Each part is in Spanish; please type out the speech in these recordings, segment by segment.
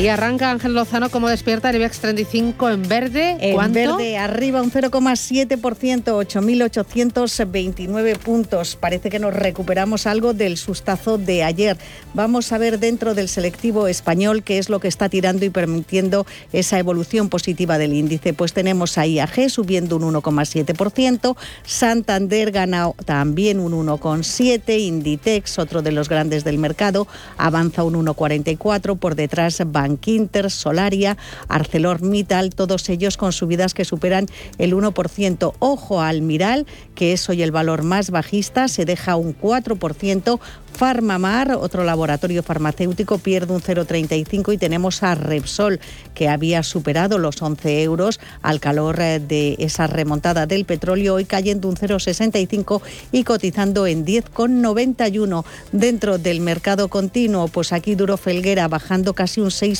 Y arranca Ángel Lozano como despierta el IBEX 35 en verde. En verde, arriba un 0,7%, 8.829 puntos. Parece que nos recuperamos algo del sustazo de ayer. Vamos a ver dentro del selectivo español qué es lo que está tirando y permitiendo esa evolución positiva del índice. Pues tenemos a IAG subiendo un 1,7%, Santander gana también un 1,7%, Inditex, otro de los grandes del mercado, avanza un 1,44%, por detrás Quinter, Solaria, ArcelorMittal, todos ellos con subidas que superan el 1%. Ojo al Miral, que es hoy el valor más bajista, se deja un 4%. Farmamar, otro laboratorio farmacéutico, pierde un 0,35 y tenemos a Repsol, que había superado los 11 euros al calor eh, de esa remontada del petróleo, hoy cayendo un 0,65 y cotizando en 10,91 dentro del mercado continuo. Pues aquí Duro Felguera bajando casi un 6%.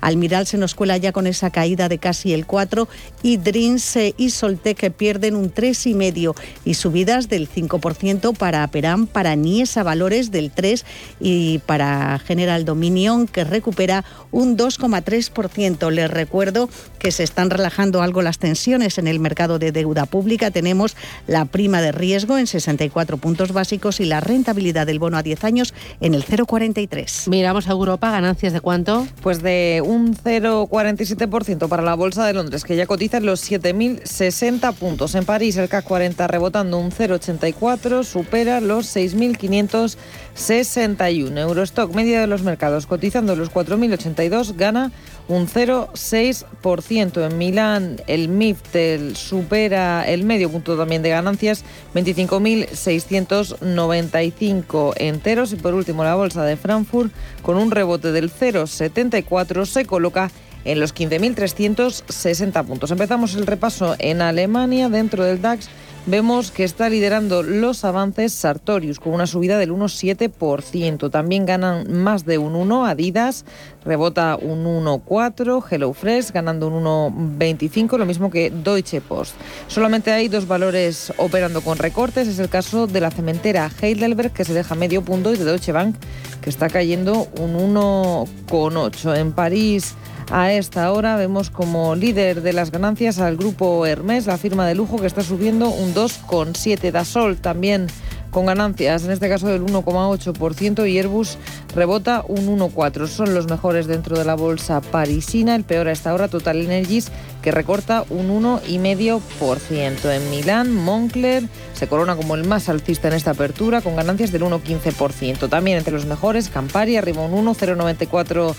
Almiral se nos cuela ya con esa caída de casi el 4 y Dreams eh, y Soltec pierden un 3,5 y subidas del 5% para Peram, para Niesa valores del 3 y para General Dominion que recupera un 2,3%. Les recuerdo que se están relajando algo las tensiones en el mercado de deuda pública. Tenemos la prima de riesgo en 64 puntos básicos y la rentabilidad del bono a 10 años en el 0,43. Miramos a Europa, ganancias de cuánto? Pues de un 0,47% para la Bolsa de Londres, que ya cotiza en los 7.060 puntos. En París, el CAC 40 rebotando un 0,84, supera los 6.500 61. Eurostock, media de los mercados, cotizando los 4.082, gana un 0,6%. En Milán, el MIFTEL supera el medio punto también de ganancias, 25.695 enteros. Y por último, la bolsa de Frankfurt, con un rebote del 0,74, se coloca en los 15.360 puntos. Empezamos el repaso en Alemania, dentro del DAX vemos que está liderando los avances Sartorius con una subida del 1,7%. También ganan más de un 1 Adidas, rebota un 1,4, HelloFresh ganando un 1,25, lo mismo que Deutsche Post. Solamente hay dos valores operando con recortes, es el caso de la cementera Heidelberg que se deja medio punto y de Deutsche Bank que está cayendo un 1,8. En París a esta hora vemos como líder de las ganancias al grupo Hermes, la firma de lujo que está subiendo un 2,7. Dasol también con ganancias, en este caso del 1,8% y Airbus rebota un 1,4%. Son los mejores dentro de la bolsa parisina. El peor a esta hora, Total Energies, que recorta un 1,5%. En Milán, Moncler se corona como el más alcista en esta apertura, con ganancias del 1,15%. También entre los mejores, Campari arriba un 1,094%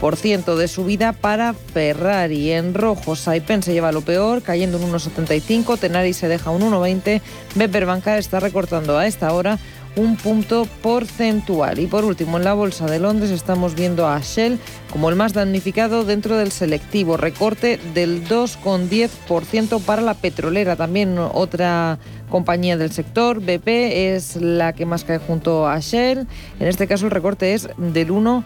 de subida para Ferrari. En rojo, Saipen se lleva lo peor, cayendo un 1,75. Tenari se deja un 1,20. Beper Banca está recortando a esta hora un punto porcentual. Y por último, en la Bolsa de Londres estamos viendo a Shell como el más damnificado dentro del selectivo, recorte del 2,10% para la petrolera. También otra compañía del sector, BP, es la que más cae junto a Shell. En este caso el recorte es del 1%.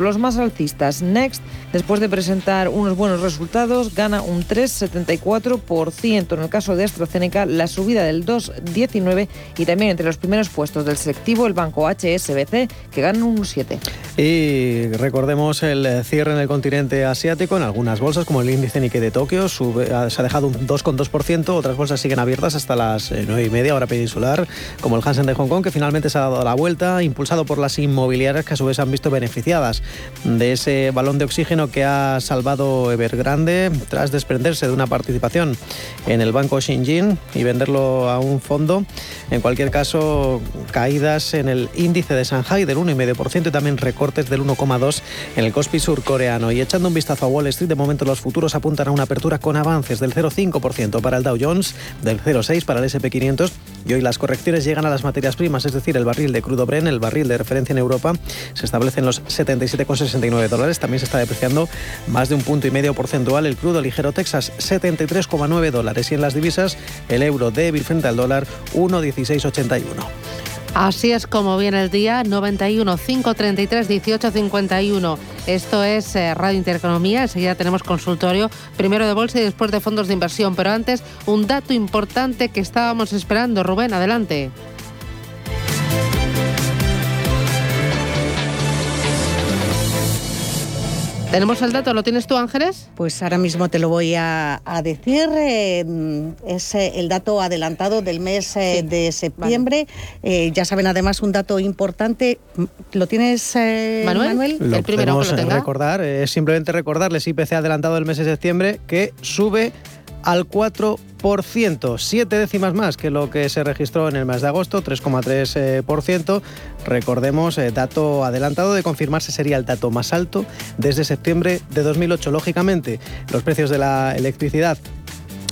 Los más alcistas, Next, después de presentar unos buenos resultados, gana un 3,74%. En el caso de AstraZeneca, la subida del 2,19% y también entre los primeros puestos del selectivo, el banco HSBC, que gana un 7%. Y recordemos el cierre en el continente asiático, en algunas bolsas, como el índice Nikkei de Tokio, se ha dejado un 2,2%, otras bolsas siguen abiertas hasta las 9 eh, y media hora peninsular, como el Hansen de Hong Kong, que finalmente se ha dado la vuelta, impulsado por las inmobiliarias que a su vez han visto beneficiadas de ese balón de oxígeno que ha salvado Evergrande tras desprenderse de una participación en el banco Shinjin y venderlo a un fondo. En cualquier caso, caídas en el índice de Shanghai del 1,5% y también recortes del 1,2% en el Kospi surcoreano. Y echando un vistazo a Wall Street, de momento los futuros apuntan a una apertura con avances del 0,5% para el Dow Jones, del 0,6% para el SP500 y hoy las correcciones llegan a las materias primas, es decir, el barril de crudo Bren, el barril de referencia en Europa, se establece en los 77,69 dólares. También se está depreciando más de un punto y medio porcentual el crudo ligero Texas, 73,9 dólares. Y en las divisas, el euro débil frente al dólar 1,1681. Así es como viene el día, 91 533 18 51. Esto es eh, Radio Intereconomía, enseguida tenemos consultorio, primero de bolsa y después de fondos de inversión, pero antes un dato importante que estábamos esperando. Rubén, adelante. ¿Tenemos el dato? ¿Lo tienes tú, Ángeles? Pues ahora mismo te lo voy a, decir. Eh, es eh, el dato adelantado del mes eh, de septiembre. ya saben, además, un dato importante. ¿Lo tienes, Manuel? el primero que lo tenga. recordar, es simplemente recordarles IPC adelantado del mes de septiembre que sube al 4%, siete décimas más que lo que se registró en el mes de agosto, 3,3%. Recordemos, eh, dato adelantado de confirmarse sería el dato más alto desde septiembre de 2008. Lógicamente, los precios de la electricidad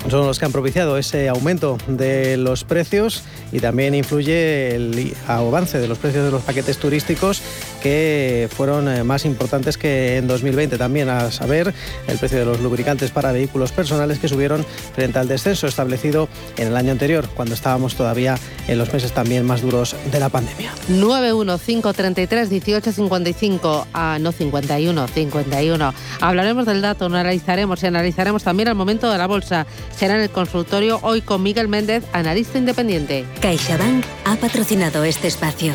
son los que han propiciado ese aumento de los precios y también influye el avance de los precios de los paquetes turísticos que fueron eh, más importantes que en 2020. También a saber el precio de los lubricantes para vehículos personales que subieron frente al descenso establecido en el año anterior, cuando estábamos todavía en los meses también más duros de la pandemia. 91533 1855 a no 51 51. Hablaremos del dato, analizaremos y analizaremos también el momento de la bolsa será en el consultorio hoy con Miguel Méndez, analista independiente. CaixaBank ha patrocinado este espacio.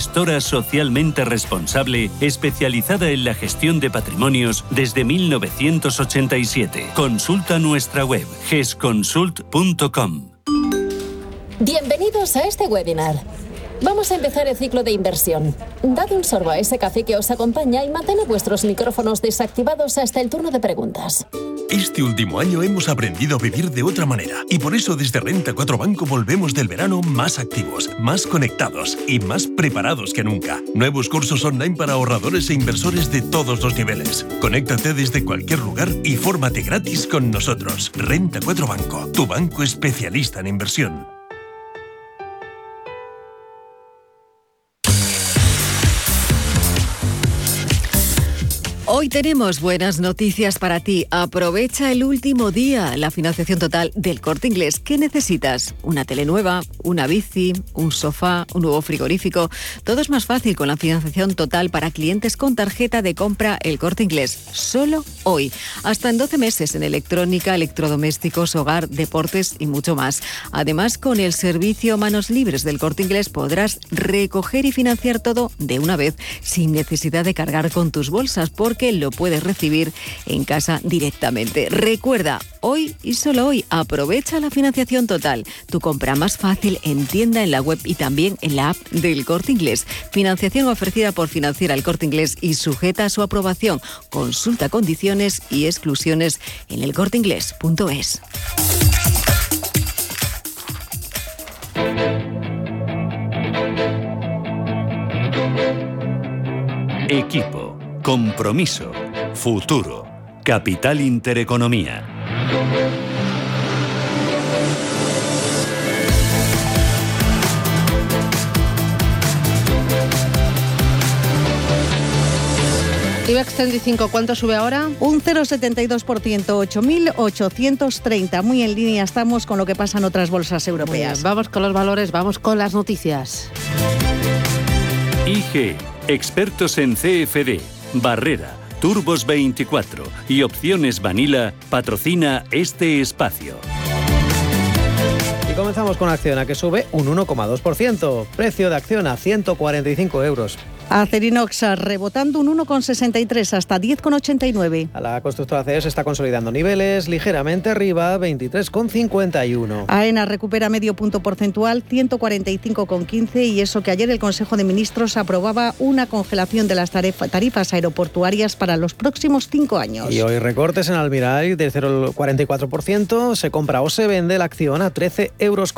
gestora socialmente responsable especializada en la gestión de patrimonios desde 1987. Consulta nuestra web gesconsult.com. Bienvenidos a este webinar. Vamos a empezar el ciclo de inversión. Dad un sorbo a ese café que os acompaña y mantened vuestros micrófonos desactivados hasta el turno de preguntas. Este último año hemos aprendido a vivir de otra manera y por eso desde Renta 4 Banco volvemos del verano más activos, más conectados y más preparados que nunca. Nuevos cursos online para ahorradores e inversores de todos los niveles. Conéctate desde cualquier lugar y fórmate gratis con nosotros. Renta 4 Banco, tu banco especialista en inversión. Hoy tenemos buenas noticias para ti. Aprovecha el último día, la financiación total del corte inglés. ¿Qué necesitas? ¿Una tele nueva? ¿Una bici? ¿Un sofá? ¿Un nuevo frigorífico? Todo es más fácil con la financiación total para clientes con tarjeta de compra el corte inglés. Solo hoy. Hasta en 12 meses en electrónica, electrodomésticos, hogar, deportes y mucho más. Además, con el servicio Manos Libres del corte inglés podrás recoger y financiar todo de una vez sin necesidad de cargar con tus bolsas porque lo puedes recibir en casa directamente. Recuerda, hoy y solo hoy, aprovecha la financiación total. Tu compra más fácil en tienda, en la web y también en la app del Corte Inglés. Financiación ofrecida por Financiera el Corte Inglés y sujeta a su aprobación. Consulta condiciones y exclusiones en elcorteinglés.es. Equipo Compromiso. Futuro. Capital Intereconomía. IBEX 35, ¿cuánto sube ahora? Un 0,72%, 8.830. Muy en línea estamos con lo que pasa en otras bolsas europeas. vamos con los valores, vamos con las noticias. IG, expertos en CFD Barrera, Turbos 24 y Opciones Vanilla patrocina este espacio. Y comenzamos con Acciona que sube un 1,2%. Precio de acción a 145 euros. Acerinox rebotando un 1,63 hasta 10,89. A la constructora CES está consolidando niveles ligeramente arriba, 23,51. AENA recupera medio punto porcentual, 145,15 y eso que ayer el Consejo de Ministros aprobaba una congelación de las tarifas aeroportuarias para los próximos cinco años. Y hoy recortes en Almiral de 0,44%, se compra o se vende la acción a 13,65 euros.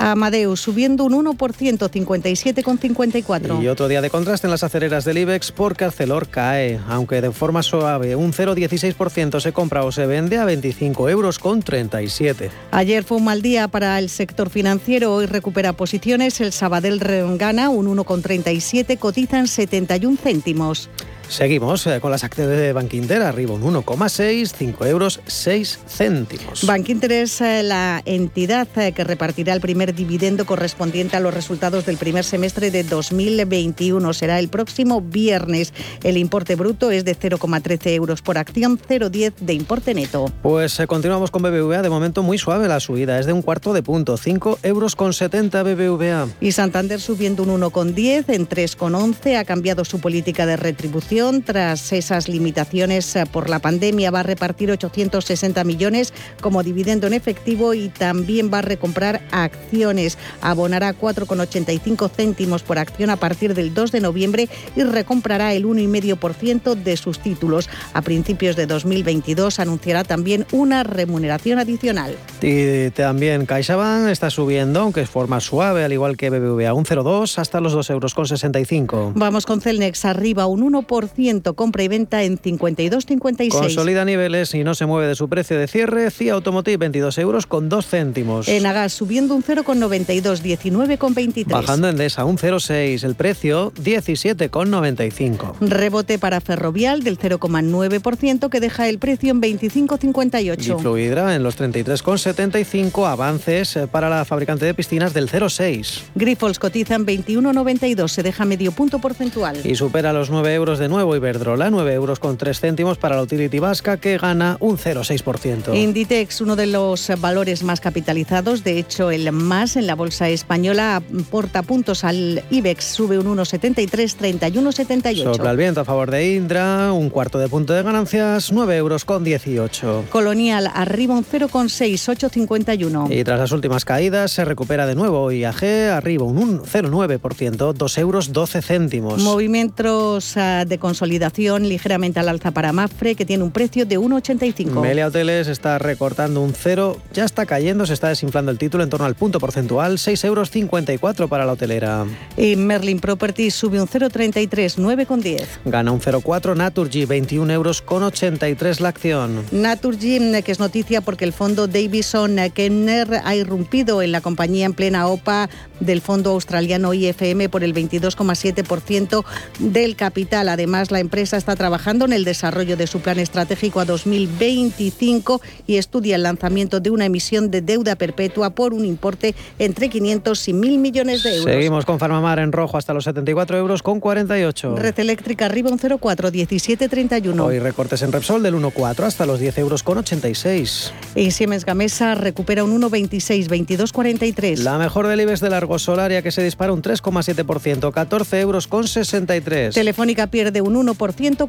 Amadeus subiendo un 1%, 57,54. Y otro día de contraste en las acereras del IBEX porque Arcelor cae, aunque de forma suave, un 0,16% se compra o se vende a 25 euros con 37. Ayer fue un mal día para el sector financiero, hoy recupera posiciones, el Sabadell gana un 1,37, cotizan 71 céntimos. Seguimos eh, con las acciones de Bankinter, arriba un 1,6, 5 euros 6 céntimos. Bankinter es eh, la entidad eh, que repartirá el primer dividendo correspondiente a los resultados del primer semestre de 2021. Será el próximo viernes. El importe bruto es de 0,13 euros por acción, 0,10 de importe neto. Pues continuamos con BBVA, de momento muy suave la subida, es de un cuarto de punto, 5 euros con 70 BBVA. Y Santander subiendo un 1,10 en 3,11, ha cambiado su política de retribución tras esas limitaciones eh, por la pandemia. Va a repartir 860 millones como dividendo en efectivo y también va a recomprar acciones. Abonará 4,85 céntimos por acción a partir del 2 de noviembre y recomprará el 1,5% de sus títulos. A principios de 2022 anunciará también una remuneración adicional. Y también CaixaBank está subiendo, aunque de forma suave, al igual que BBVA, un 0,2 hasta los 2,65 euros. Vamos con Celnex arriba un 1% compra y venta en 52,56. Consolida niveles y no se mueve de su precio de cierre. CIA Automotive 22 euros con 2 céntimos. Enagas subiendo un 0,92, 19,23. Bajando Endesa un 0,6. El precio 17,95. Rebote para Ferrovial del 0,9% que deja el precio en 25,58. Y Fluidra en los 33,75. Avances para la fabricante de piscinas del 0,6. Grifols cotizan 21,92. Se deja medio punto porcentual. Y supera los 9 euros de nuevo Iberdrola, 9 euros con 3 céntimos para la utility vasca, que gana un 0,6%. Inditex, uno de los valores más capitalizados, de hecho el más en la bolsa española, aporta puntos al IBEX, sube un 1,73, 31,78. Sopla el viento a favor de Indra, un cuarto de punto de ganancias, 9 euros con 18. Colonial arriba un 0,6, 8,51. Y tras las últimas caídas se recupera de nuevo IAG, arriba un 0,9%, 2 euros 12 céntimos. Movimientos ah, de consolidación ligeramente al alza para Mafre, que tiene un precio de 1,85. Melia Hoteles está recortando un cero, ya está cayendo, se está desinflando el título en torno al punto porcentual, 6,54 euros para la hotelera. Y Merlin Properties sube un 0,33, 9,10. Gana un 0,4 Naturgy, 21 euros con 83 la acción. Naturgy, que es noticia porque el fondo Davison Kenner ha irrumpido en la compañía en plena OPA del fondo australiano IFM por el 22,7% del capital. Además, la empresa está trabajando en el desarrollo de su plan estratégico a 2025 y estudia el lanzamiento de una emisión de deuda perpetua por un importe entre 500 y 1.000 millones de euros. Seguimos con Farmamar en rojo hasta los 74 euros con 48. Red Eléctrica arriba un 0,4, 17,31. Hoy recortes en Repsol del 1,4 hasta los 10 euros con 86. Y Siemens Gamesa recupera un 1,26, 22,43. La mejor del IBEX de largo solaria que se dispara un 3,7%, 14 euros con 63. Telefónica pierde un 1%,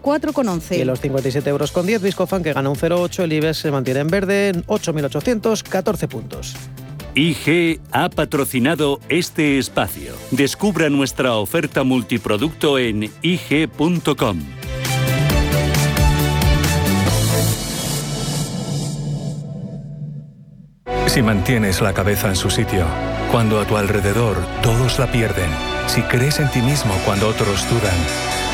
4,11. Y los 57 euros con 10, Viscofan que gana un 0,8, el IBEX se mantiene en verde en 8.814 puntos. IG ha patrocinado este espacio. Descubra nuestra oferta multiproducto en IG.com. Si mantienes la cabeza en su sitio, cuando a tu alrededor todos la pierden, si crees en ti mismo cuando otros dudan,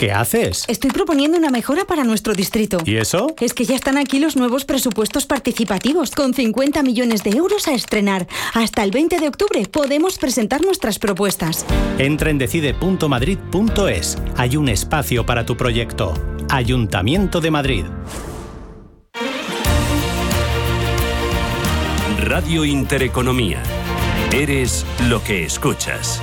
¿Qué haces? Estoy proponiendo una mejora para nuestro distrito. ¿Y eso? Es que ya están aquí los nuevos presupuestos participativos, con 50 millones de euros a estrenar. Hasta el 20 de octubre podemos presentar nuestras propuestas. Entra en decide.madrid.es. Hay un espacio para tu proyecto. Ayuntamiento de Madrid. Radio Intereconomía. Eres lo que escuchas.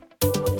Thank you.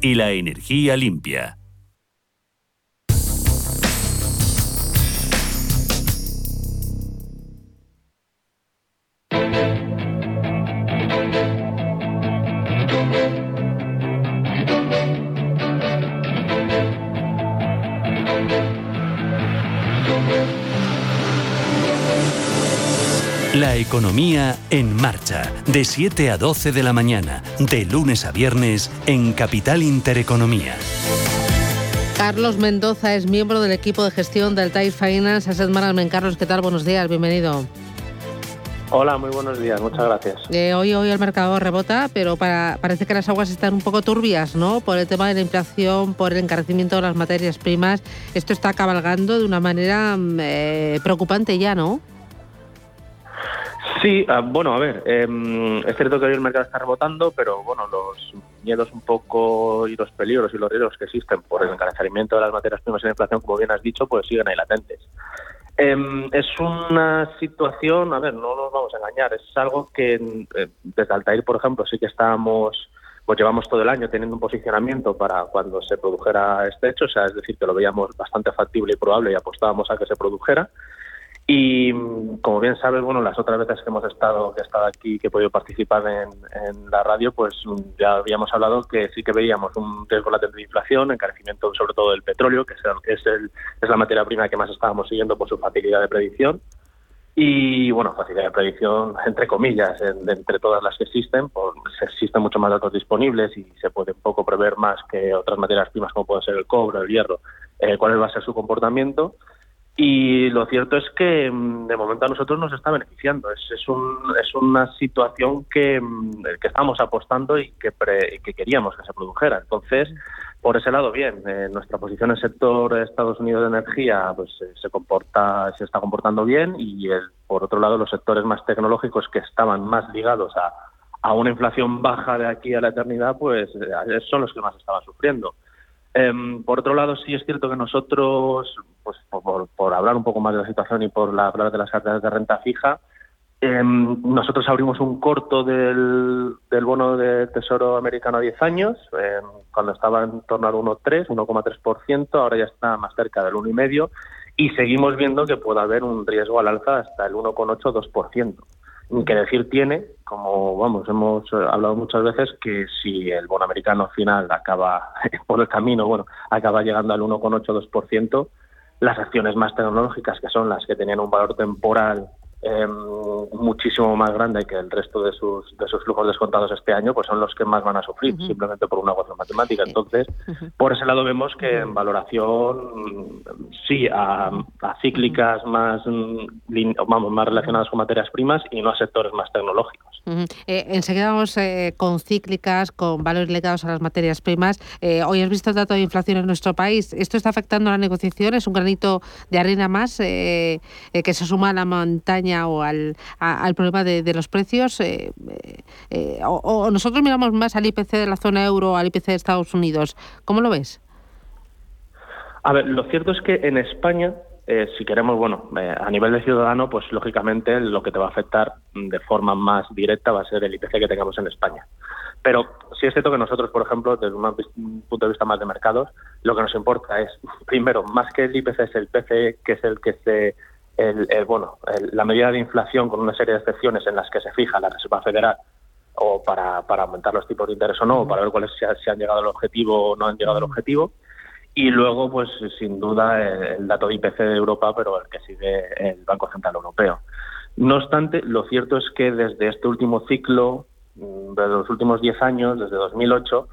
y la energía limpia. Economía en marcha, de 7 a 12 de la mañana, de lunes a viernes, en Capital Intereconomía. Carlos Mendoza es miembro del equipo de gestión del TAI Finance Asset Management. Carlos, ¿qué tal? Buenos días, bienvenido. Hola, muy buenos días, muchas gracias. Eh, hoy, hoy el mercado rebota, pero para, parece que las aguas están un poco turbias, ¿no? Por el tema de la inflación, por el encarecimiento de las materias primas. Esto está cabalgando de una manera mm, eh, preocupante ya, ¿no? Sí, ah, bueno, a ver, em, es cierto que hoy el mercado está rebotando, pero bueno, los miedos un poco y los peligros y los riesgos que existen por el encarecimiento de las materias primas y la inflación, como bien has dicho, pues siguen ahí latentes. Em, es una situación, a ver, no nos vamos a engañar, es algo que eh, desde Altair, por ejemplo, sí que estábamos, pues llevamos todo el año teniendo un posicionamiento para cuando se produjera este hecho, o sea, es decir, que lo veíamos bastante factible y probable y apostábamos a que se produjera. Y como bien sabes, bueno, las otras veces que hemos estado, que he estado aquí, que he podido participar en, la radio, pues ya habíamos hablado que sí que veíamos un riesgo latente de inflación, encarecimiento sobre todo del petróleo, que es, el, es la materia prima que más estábamos siguiendo por su facilidad de predicción. Y bueno, facilidad de predicción, entre comillas, entre todas las que existen, pues existen mucho más datos disponibles y se puede un poco prever más que otras materias primas como puede ser el cobre, el hierro, eh, cuál va a ser su comportamiento. Y lo cierto es que mm, de momento a nosotros nos está beneficiando. Es, es, un, es una situación que, mm, que estamos apostando y que, que queríamos que se produjera. Entonces, por ese lado, bien. Eh, nuestra posición en el sector Estados Unidos de energía pues, eh, se comporta, se está comportando bien y el, por otro lado los sectores más tecnológicos que estaban más ligados a, a una inflación baja de aquí a la eternidad, pues eh, son los que más estaban sufriendo. Em, por otro lado, sí es cierto que nosotros, pues por, hablar un poco más de la situación y por la, hablar de las carteras de renta fija, em, nosotros abrimos un corto del, bono de Tesoro americano a 10 años, em, cuando estaba en torno al 1,3, 1,3%, ahora ya está más cerca del 1,5%, y seguimos viendo que puede haber un riesgo al alza hasta el 1,8, 2% que decir tiene, como vamos, hemos eh, hablado muchas veces, que si el bono americano final acaba por el camino, bueno, acaba llegando al 1,82%, las acciones más tecnológicas, que son las que tenían un valor temporal eh, muchísimo más grande que el resto de sus, de sus flujos descontados este año, pues son los que más van a sufrir, simplemente por una ecuación matemática. Entonces, por ese lado vemos que en valoración, sí, a, cíclicas más, vamos, más relacionadas con materias primas y no a sectores más tecnológicos. Eh, enseguida vamos eh, con cíclicas, con valores ligados a las materias primas. Eh, hoy has visto el dato de inflación en nuestro país. ¿Esto está afectando a la negociación? ¿Es un granito de arena más que se suma a la montaña? o al, al problema de, los precios? Eh, eh, o, nosotros miramos más al IPC de la zona euro, al IPC de Estados Unidos? ¿Cómo lo ves? A ver, lo cierto es que en España, eh, si queremos, bueno, a nivel de ciudadano, pues lógicamente lo que te va a afectar de forma más directa va a ser el IPC que tengamos en España. Pero sí es cierto que nosotros, por ejemplo, desde un punto de vista más de mercados, lo que nos importa es, primero, más que el IPC es el PCE, que es el que se el, bueno, la medida de inflación con una serie de excepciones en las que se fija la Reserva Federal o para, para aumentar los tipos de interés o no, o para ver cuáles se, han llegado al objetivo o no han llegado al objetivo. Y luego, pues sin duda, el, dato de IPC de Europa, pero el que sigue el Banco Central Europeo. No obstante, lo cierto es que desde este último ciclo, mm, de los últimos 10 años, desde 2008,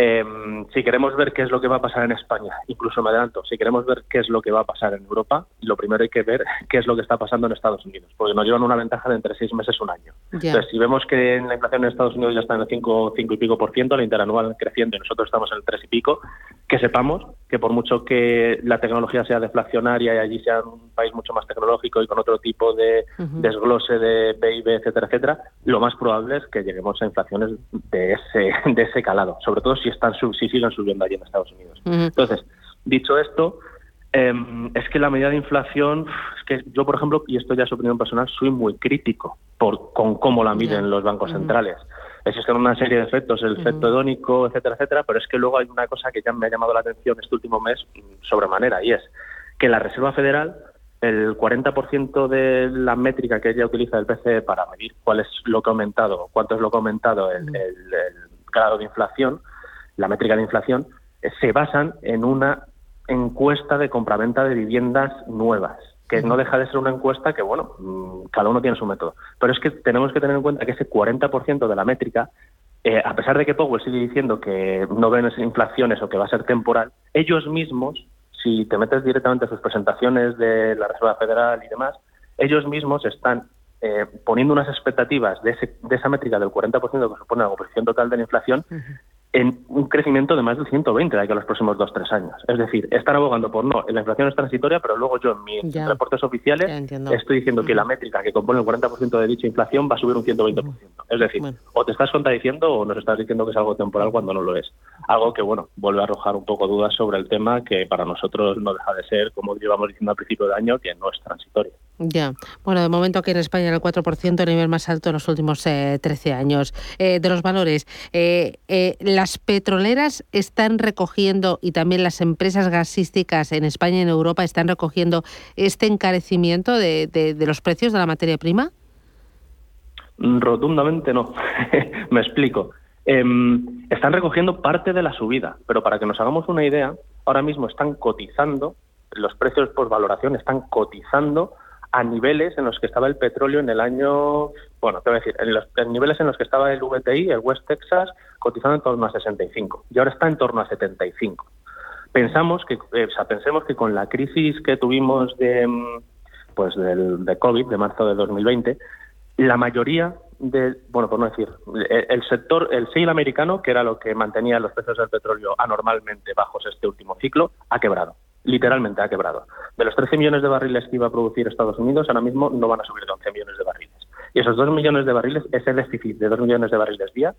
eh, si queremos ver qué es lo que va a pasar en España, incluso me adelanto, si queremos ver qué es lo que va a pasar en Europa, lo primero hay que ver qué es lo que está pasando en Estados Unidos, porque nos llevan una ventaja de entre seis meses y un año. Entonces, si vemos que la inflación en Estados Unidos ya está en el 5, cinco y pico por ciento, la interanual creciendo y nosotros estamos en el 3 y pico, que sepamos que por mucho que la tecnología sea deflacionaria y allí sea un país mucho más tecnológico y con otro tipo de desglose de PIB, etcétera, etcétera, lo más probable es que lleguemos a inflaciones de ese, de ese calado, sobre todo si están si siguen subiendo allí en Estados Unidos. Entonces, dicho esto, em, es que la medida de inflación, es que yo, por ejemplo, y esto ya es opinión personal, soy muy crítico por, con cómo la miden los bancos centrales. Existen una serie de efectos, el efecto hedónico, etcétera, etcétera, pero es que luego hay una cosa que ya me ha llamado la atención este último mes sobremanera, y es que la Reserva Federal el 40% de la métrica que ella utiliza el PCE para medir cuál es lo que ha aumentado, cuánto es lo que ha aumentado el grado de inflación, la métrica de inflación, eh, se basan en una encuesta de compraventa de viviendas nuevas, que no deja de ser una encuesta que, bueno, mm, cada uno tiene su método. Pero es que tenemos que tener en cuenta que ese 40% de la métrica, eh, a pesar de que Powell sigue diciendo que no ven inflaciones o que va a ser temporal, ellos mismos, si te metes directamente a sus presentaciones de la Reserva Federal y demás, ellos mismos están eh, poniendo unas expectativas de, ese, de esa métrica del 40% que supone la composición total de la inflación en un crecimiento de más del 120 de aquí a los próximos dos tres años. Es decir, están abogando por no, la inflación es transitoria, pero luego yo en mis reportes oficiales estoy diciendo que la métrica que compone el 40% de dicha inflación va a subir un 120%. Es decir, o te estás contradiciendo o nos estás diciendo que es algo temporal cuando no lo es. Algo que, bueno, vuelve a arrojar un poco dudas sobre el tema que para nosotros no deja de ser, como llevamos diciendo al principio de año, que no es transitorio. Ya, bueno, de momento aquí en España el 4%, el nivel más alto en los últimos 13 eh, años. Eh, de los valores, eh, las petroleras están recogiendo y también las empresas gasísticas en España y en Europa están recogiendo este encarecimiento de, de los precios de la materia prima. Rotundamente no. Me explico. Em, están recogiendo parte de la subida, pero para que nos hagamos una idea, ahora mismo están cotizando, los precios por valoración están cotizando a niveles en los que estaba el petróleo en el año, bueno, te voy a decir, en los niveles en los que estaba el VTI, el West Texas, cotizando en torno a 65 y ahora está en torno a 75. Pensamos que, eh, o sea, pensemos que con la crisis que tuvimos de, pues del, de COVID, de marzo de 2020, la mayoría de, bueno, por no decir, el, sector, el sale americano, que era lo que mantenía los precios del petróleo anormalmente bajos este último ciclo, ha quebrado literalmente ha quebrado. De los 13 millones de barriles que iba a producir Estados Unidos, ahora mismo no van a subir de 11 millones de barriles. Y esos 2 millones de barriles, ese déficit de 2 millones de barriles día,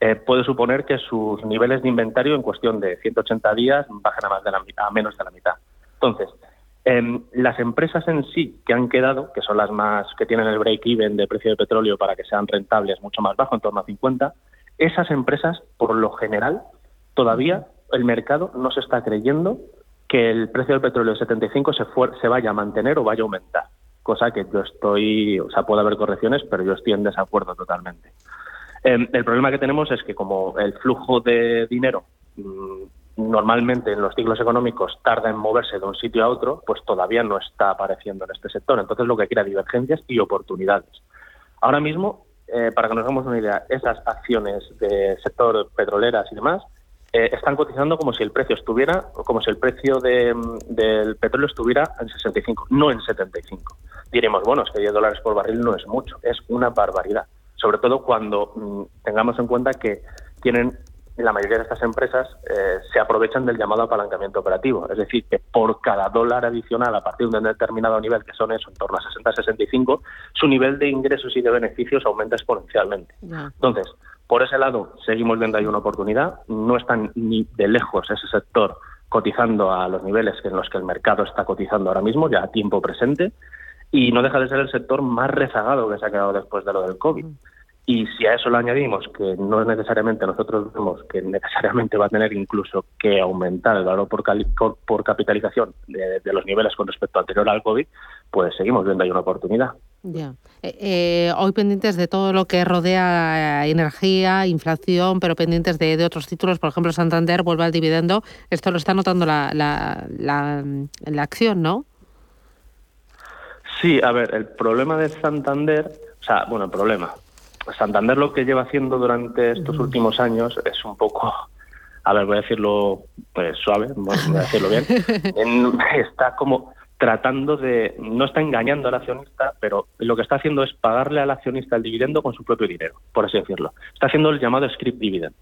eh, puede suponer que sus niveles de inventario en cuestión de 180 días bajen a, más de la a menos de la mitad. Entonces, em, las empresas en sí que han quedado, que son las más que tienen el break-even de precio de petróleo para que sean rentables mucho más bajo, en torno a 50, esas empresas, por lo general, todavía el mercado no se está creyendo que el precio del petróleo de 75 se, se vaya a mantener o vaya a aumentar, cosa que yo estoy, o sea, puede haber correcciones, pero yo estoy en desacuerdo totalmente. Em, el problema que tenemos es que como el flujo de dinero mm, normalmente en los ciclos económicos tarda en moverse de un sitio a otro, pues todavía no está apareciendo en este sector. Entonces lo que crea divergencias y oportunidades. Ahora mismo, eh, para que nos hagamos una idea, esas acciones del sector petroleras y demás eh, están cotizando como si el precio estuviera, como si el precio del petróleo estuviera en 65, no en 75. Diremos, bueno, es que 10 dólares por barril no es mucho, es una barbaridad. Sobre todo cuando mm, tengamos en cuenta que tienen la mayoría de estas empresas eh, se aprovechan del llamado apalancamiento operativo. Es decir, que por cada dólar adicional a partir de un determinado nivel, que son eso, en torno a 60-65, su nivel de ingresos y de beneficios aumenta exponencialmente. Entonces, por ese lado, seguimos viendo ahí una oportunidad. No están ni de lejos ese sector cotizando a los niveles en los que el mercado está cotizando ahora mismo, ya a tiempo presente, y no deja de ser el sector más rezagado que se ha quedado después de lo del COVID. Y si a eso le añadimos que no es necesariamente, nosotros vemos que necesariamente va a tener incluso que aumentar el valor por, por capitalización de, los niveles con respecto anterior al COVID, pues seguimos viendo ahí una oportunidad. Ya. Eh, eh, hoy pendientes de todo lo que rodea energía, inflación, pero pendientes de, otros títulos, por ejemplo, Santander vuelve al dividendo. Esto lo está notando la, la, la, la acción, ¿no? Sí, a ver, el problema de Santander, o sea, bueno, el problema, Santander lo que lleva haciendo durante estos últimos años es un poco, a ver, voy a decirlo pues, suave, voy a decirlo bien, está como tratando de, no está engañando al accionista, pero lo que está haciendo es pagarle al accionista el dividendo con su propio dinero, por así decirlo. Está haciendo el llamado script dividend.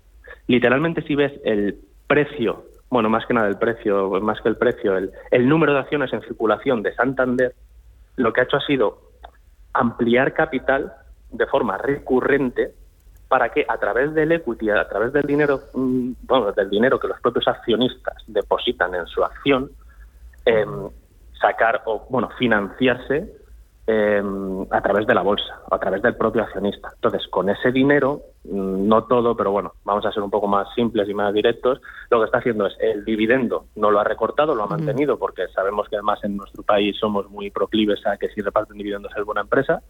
Literalmente si ves el precio, bueno, más que nada el precio, más que el precio, el, el número de acciones en circulación de Santander, lo que ha hecho ha sido ampliar capital de forma recurrente para que a través del equity, a través del dinero, mm, bueno, del dinero que los propios accionistas depositan en su acción, em, sacar o bueno financiarse em, a través de la bolsa, a través del propio accionista. Entonces, con ese dinero, mm, no todo, pero bueno, vamos a ser un poco más simples y más directos, lo que está haciendo es el dividendo no lo ha recortado, lo ha mantenido, porque sabemos que además en nuestro país somos muy proclives a que si reparten dividendos es buena empresa,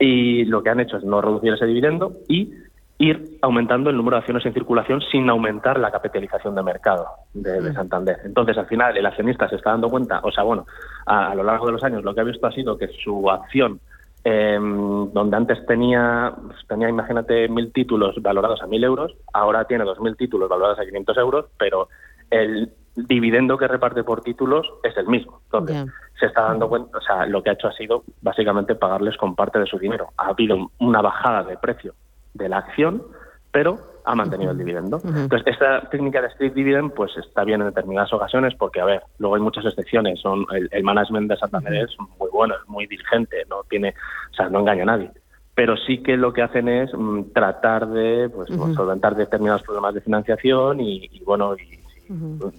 y lo que han hecho es no reducir ese dividendo y ir aumentando el número de acciones en circulación sin aumentar la capitalización de mercado de, mm. Santander. Entonces, al final, el accionista se está dando cuenta, o sea, bueno, a, lo largo de los años lo que ha visto ha sido que su acción, em, donde antes tenía, tenía, imagínate, mil títulos valorados a mil euros, ahora tiene dos mil títulos valorados a 500 euros, pero el dividendo que reparte por títulos es el mismo. Entonces, se está dando cuenta, o sea, lo que ha hecho ha sido básicamente pagarles con parte de su dinero. Ha habido una bajada de precio de la acción, pero ha mantenido el dividendo. Entonces, esta técnica de street dividend pues está bien en determinadas ocasiones porque, a ver, luego hay muchas excepciones. Son el, management de Santander es muy bueno, es muy diligente, no tiene, o sea, no engaña a nadie. Pero sí que lo que hacen es mm, tratar de pues, solventar determinados problemas de financiación y, y bueno, y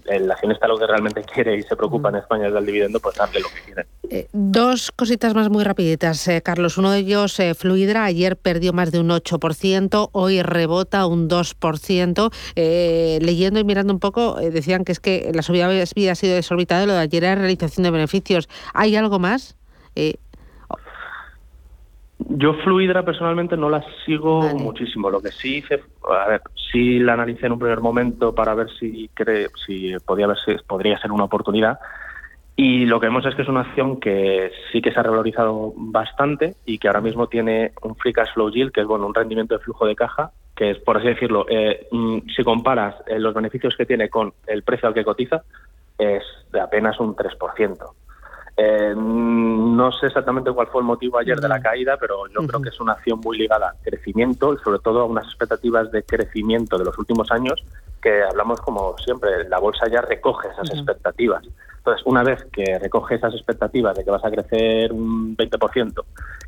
el accionista lo que realmente quiere y se preocupa en España es del dividendo, pues darle lo que quiere. Eh, dos cositas más muy rapiditas, eh, Carlos. Uno de ellos, eh, Fluidra, ayer perdió más de un 8%, hoy rebota un 2%. leyendo y mirando un poco, decían que es que la subida había sido desorbitada, lo de ayer era realización de beneficios. ¿Hay algo más? Yo Fluidra personalmente no la sigo muchísimo. Lo que sí hice, a ver, sí la analicé en un primer momento para ver si cree, si podía ver si podría ser una oportunidad. Y lo que vemos es que es una acción que sí que se ha revalorizado bastante y que ahora mismo tiene un free cash flow yield, que es bueno un rendimiento de flujo de caja, que es por así decirlo, eh, mm, si comparas eh, los beneficios que tiene con el precio al que cotiza, es de apenas un 3%. Eh, no sé exactamente cuál fue el motivo ayer de la caída, pero yo creo que es una acción muy ligada al crecimiento y sobre todo a unas expectativas de crecimiento de los últimos años que hablamos como siempre, la bolsa ya recoge esas expectativas. Entonces, una vez que recoge esas expectativas de que vas a crecer un 20%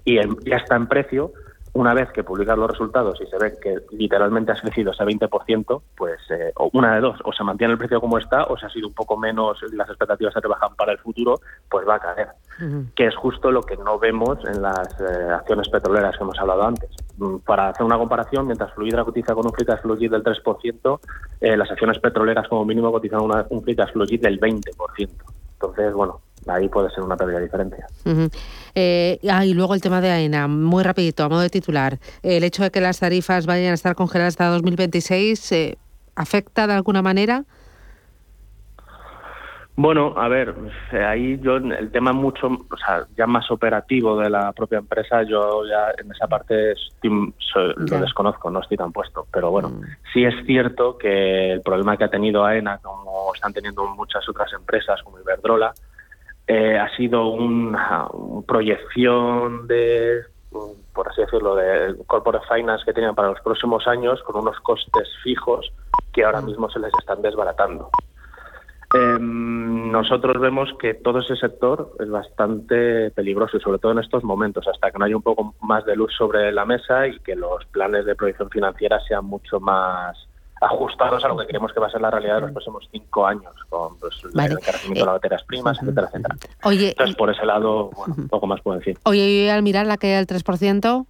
y ya está en precio, una vez que publicas los resultados y se ve que literalmente has crecido ese 20%, pues eh, una de dos, o se mantiene el precio como está, o si ha sido un poco menos, las expectativas se rebajan para el futuro, pues va a caer. Que es justo lo que no vemos en las eh, acciones petroleras que hemos hablado antes. Mm, para hacer una comparación, mientras Fluidra cotiza con un free cash flow yield del 3%, eh, las acciones petroleras como mínimo cotizan una, un free cash flow yield del 20%. Entonces, bueno, ahí puede ser una pérdida diferencia. Eh, ah, y luego el tema de AENA, muy rapidito, a modo de titular. El hecho de que las tarifas vayan a estar congeladas hasta 2026, eh, ¿afecta de alguna manera? Bueno, a ver, ahí yo el tema mucho, o sea, ya más operativo de la propia empresa, yo ya en esa parte lo desconozco, no estoy tan puesto. Pero bueno, mm. sí es cierto que el problema que ha tenido AENA, como están teniendo muchas otras empresas como Iberdrola, eh, ha sido una, proyección de, por así decirlo, de corporate finance que tenían para los próximos años con unos costes fijos que ahora mm. mismo se les están desbaratando. Em, nosotros vemos que todo ese sector es bastante peligroso y sobre todo en estos momentos, hasta que no haya un poco más de luz sobre la mesa y que los planes de proyección financiera sean mucho más ajustados a lo que creemos que va a ser la realidad de los próximos cinco años, con pues, el encarecimiento de las materias primas, etcétera, etcétera. Oye, Entonces, por ese lado, bueno, un poco más puedo decir. Oye, al mirar la caída del 3%,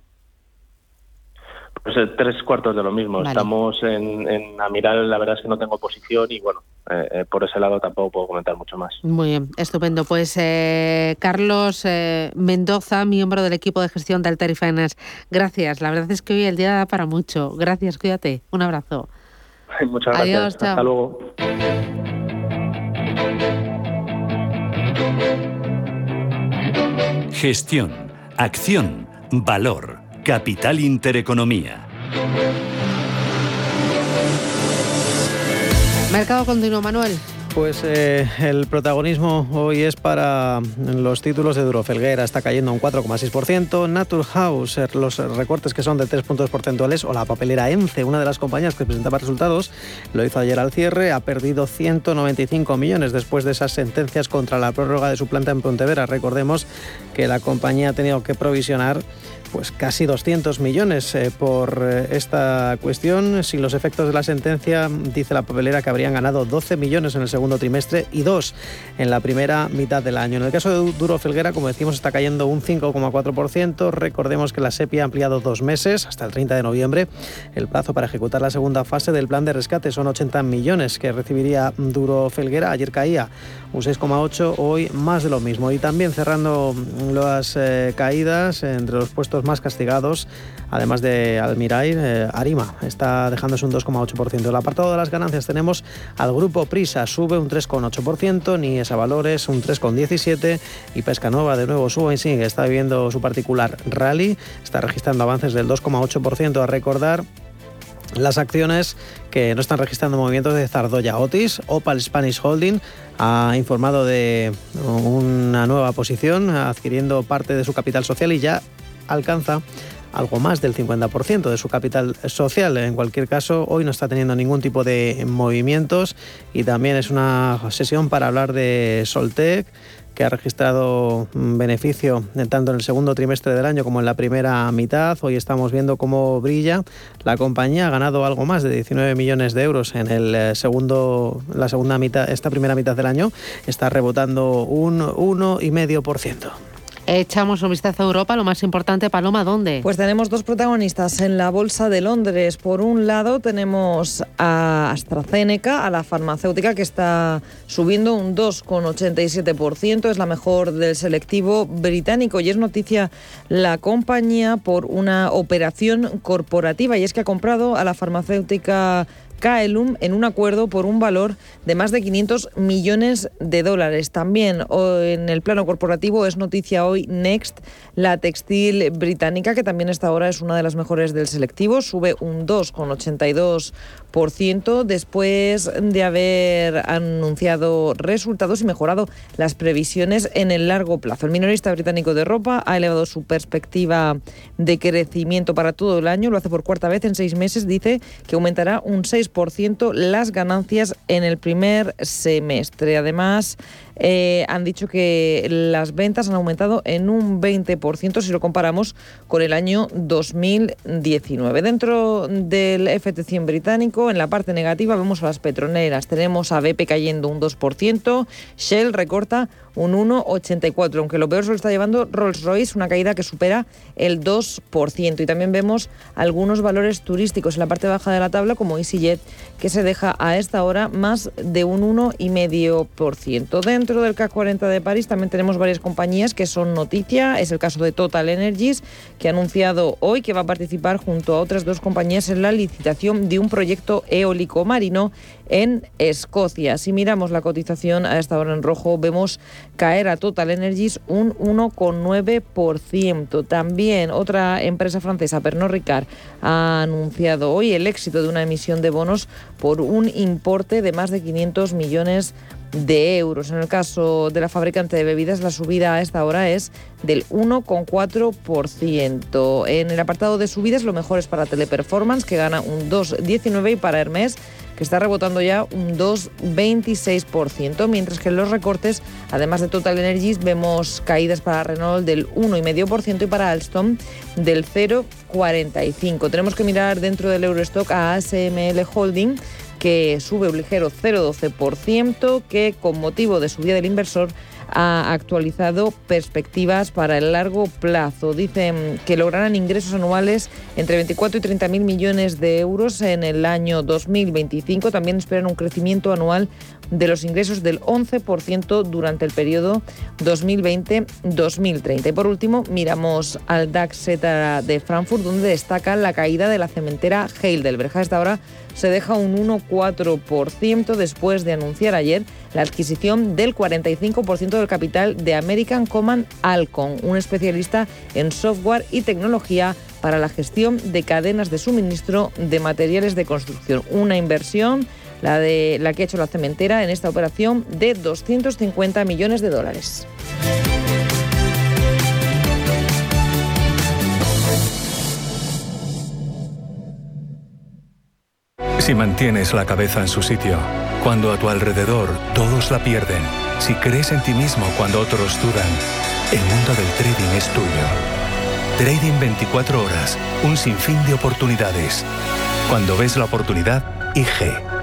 pues eh, tres cuartos de lo mismo. Estamos en, en, a mirar, la verdad es que no tengo posición y bueno, eh, eh, por ese lado tampoco puedo comentar mucho más. Muy bien, estupendo. Pues Carlos Mendoza, miembro del equipo de gestión de Alter Finance, gracias. La verdad es que hoy el día da para mucho. Gracias, cuídate. Un abrazo. Muchas gracias. Hasta luego. Gestión, acción, valor. Capital Intereconomía. Mercado continuo, Manuel. Pues eh, el protagonismo hoy es para los títulos de Duro Felguera, está cayendo un 4,6%, Naturhaus, eh, los recortes que son de 3 puntos porcentuales, o la papelera ENCE, una de las compañías que presentaba resultados, lo hizo ayer al cierre, ha perdido 195 millones después de esas sentencias contra la prórroga de su planta en Pontevedra. Recordemos que la compañía ha tenido que provisionar pues casi 200 millones eh, por eh, esta cuestión. Sin los efectos de la sentencia, dice la papelera que habrían ganado 12 millones en el segundo trimestre y 2 en la primera mitad del año. En el caso de Duro Felguera, como decimos, está cayendo un 5,4%. Recordemos que la SEPI ha ampliado dos meses, hasta el 30 de noviembre, el plazo para ejecutar la segunda fase del plan de rescate. Son 80 millones que recibiría Duro Felguera. Ayer caía un 6,8, hoy más de lo mismo. Y también cerrando las eh, caídas entre los puestos más castigados, además de Almiray, eh, Arima está dejándose un 2,8%. En el apartado de las ganancias tenemos al grupo Prisa, sube un 3,8%, Niesa Valores un 3,17% y Pescanova de nuevo sube y sigue, está viviendo su particular rally, está registrando avances del 2,8% a recordar las acciones que no están registrando movimientos de Zardoya Otis. Opal Spanish Holding ha informado de una nueva posición adquiriendo parte de su capital social y ya alcanza algo más del 50% de su capital social. En cualquier caso, hoy no está teniendo ningún tipo de movimientos y también es una sesión para hablar de Soltec que ha registrado beneficio tanto en el segundo trimestre del año como en la primera mitad. Hoy estamos viendo cómo brilla. La compañía ha ganado algo más de 19 millones de euros en el eh, segundo, la segunda mitad, esta primera mitad del año. Está rebotando un 1,5%. Echamos un vistazo a Europa, lo más importante, Paloma, ¿dónde? Pues tenemos dos protagonistas en la Bolsa de Londres. Por un lado tenemos a AstraZeneca, a la farmacéutica, que está subiendo un 2,87%, es la mejor del selectivo británico y es noticia la compañía por una operación corporativa y es que ha comprado a la farmacéutica Kaelum en un acuerdo por un valor de más de 500 millones de dólares. También en el plano corporativo es noticia hoy Next, la textil británica, que también esta ahora es una de las mejores del selectivo, sube un 2,82% después de haber anunciado resultados y mejorado las previsiones en el largo plazo. El minorista británico de ropa ha elevado su perspectiva de crecimiento para todo el año, lo hace por cuarta vez en seis meses, dice que aumentará un 6% las ganancias en el primer semestre. Además, eh, han dicho que las ventas han aumentado en un 20% si lo comparamos con el año 2019. Dentro del FT100 británico, en la parte negativa vemos a las petroleras. Tenemos a BP cayendo un 2%, Shell recorta un 1,84, aunque lo peor se lo está llevando Rolls-Royce, una caída que supera el 2%. Y también vemos algunos valores turísticos en la parte baja de la tabla, como EasyJet, que se deja a esta hora más de un 1,5%. Dentro del CAC 40 de París también tenemos varias compañías que son noticia. Es el caso de Total Energies, que ha anunciado hoy que va a participar junto a otras dos compañías en la licitación de un proyecto eólico marino en Escocia. Si miramos la cotización a esta hora en rojo, vemos caer a Total Energies un 1,9%. También otra empresa francesa, Pernod Ricard, ha anunciado hoy el éxito de una emisión de bonos por un importe de más de 500 millones de euros. En el caso de la fabricante de bebidas, la subida a esta hora es del 1,4%. En el apartado de subidas, lo mejor es para Teleperformance, que gana un 2,19% y para Hermes, que está rebotando ya un 2,26%, mientras que en los recortes, además de Total Energies, vemos caídas para Renault del 1,5% y para Alstom del 0,45%. Tenemos que mirar dentro del Eurostock a ASML Holding, que sube un ligero 0,12%, que con motivo de subida del inversor ha actualizado perspectivas para el largo plazo. Dicen que lograrán ingresos anuales entre 24 y 30 mil millones de euros en el año 2025. También esperan un crecimiento anual de los ingresos del 11% durante el periodo 2020-2030. Y por último, miramos al DAX de Frankfurt, donde destaca la caída de la cementera Heidelberg. A esta hora se deja un 1,4% después de anunciar ayer la adquisición del 45% del capital de American Common Alcon, un especialista en software y tecnología para la gestión de cadenas de suministro de materiales de construcción. Una inversión la, de, la que ha hecho la cementera en esta operación de 250 millones de dólares. Si mantienes la cabeza en su sitio, cuando a tu alrededor todos la pierden, si crees en ti mismo cuando otros dudan, el mundo del trading es tuyo. Trading 24 horas, un sinfín de oportunidades. Cuando ves la oportunidad, IG.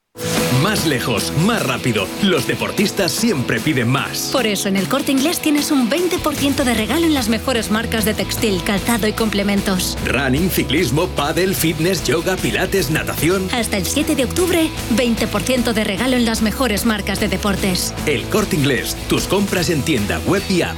Más lejos, más rápido. Los deportistas siempre piden más. Por eso en el corte inglés tienes un 20% de regalo en las mejores marcas de textil, calzado y complementos. Running, ciclismo, paddle, fitness, yoga, pilates, natación. Hasta el 7 de octubre, 20% de regalo en las mejores marcas de deportes. El corte inglés, tus compras en tienda, web y app.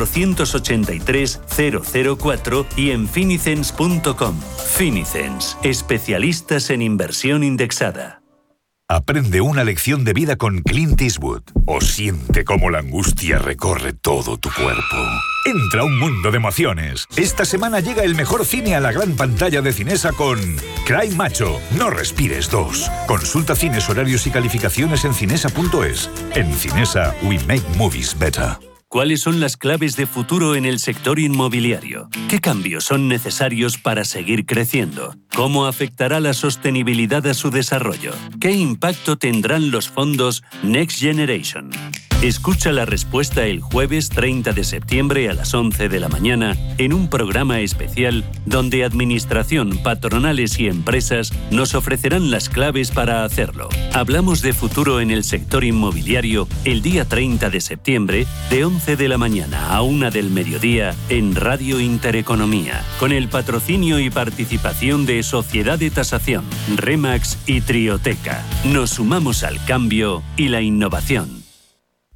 483 004 y en finicens.com. Finicens, especialistas en inversión indexada. Aprende una lección de vida con Clint Eastwood o siente cómo la angustia recorre todo tu cuerpo. Entra a un mundo de emociones. Esta semana llega el mejor cine a la gran pantalla de Cinesa con Cry Macho, No Respires 2. Consulta cines, horarios y calificaciones en cinesa.es. En Cinesa, we make movies better. ¿Cuáles son las claves de futuro en el sector inmobiliario? ¿Qué cambios son necesarios para seguir creciendo? ¿Cómo afectará la sostenibilidad a su desarrollo? ¿Qué impacto tendrán los fondos Next Generation? Escucha la respuesta el jueves 30 de septiembre a las 11 de la mañana en un programa especial donde Administración, patronales y empresas nos ofrecerán las claves para hacerlo. Hablamos de futuro en el sector inmobiliario el día 30 de septiembre de 11 de la mañana a 1 del mediodía en Radio Intereconomía, con el patrocinio y participación de Sociedad de Tasación, Remax y Trioteca. Nos sumamos al cambio y la innovación.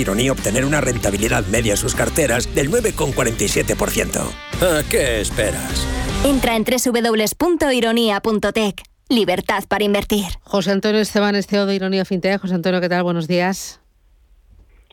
Ironía obtener una rentabilidad media en sus carteras del 9,47%. ¿A qué esperas? Entra en www.ironía.tech. Libertad para invertir. José Antonio Esteban, CEO de Ironía FinTech. José Antonio, ¿qué tal? Buenos días.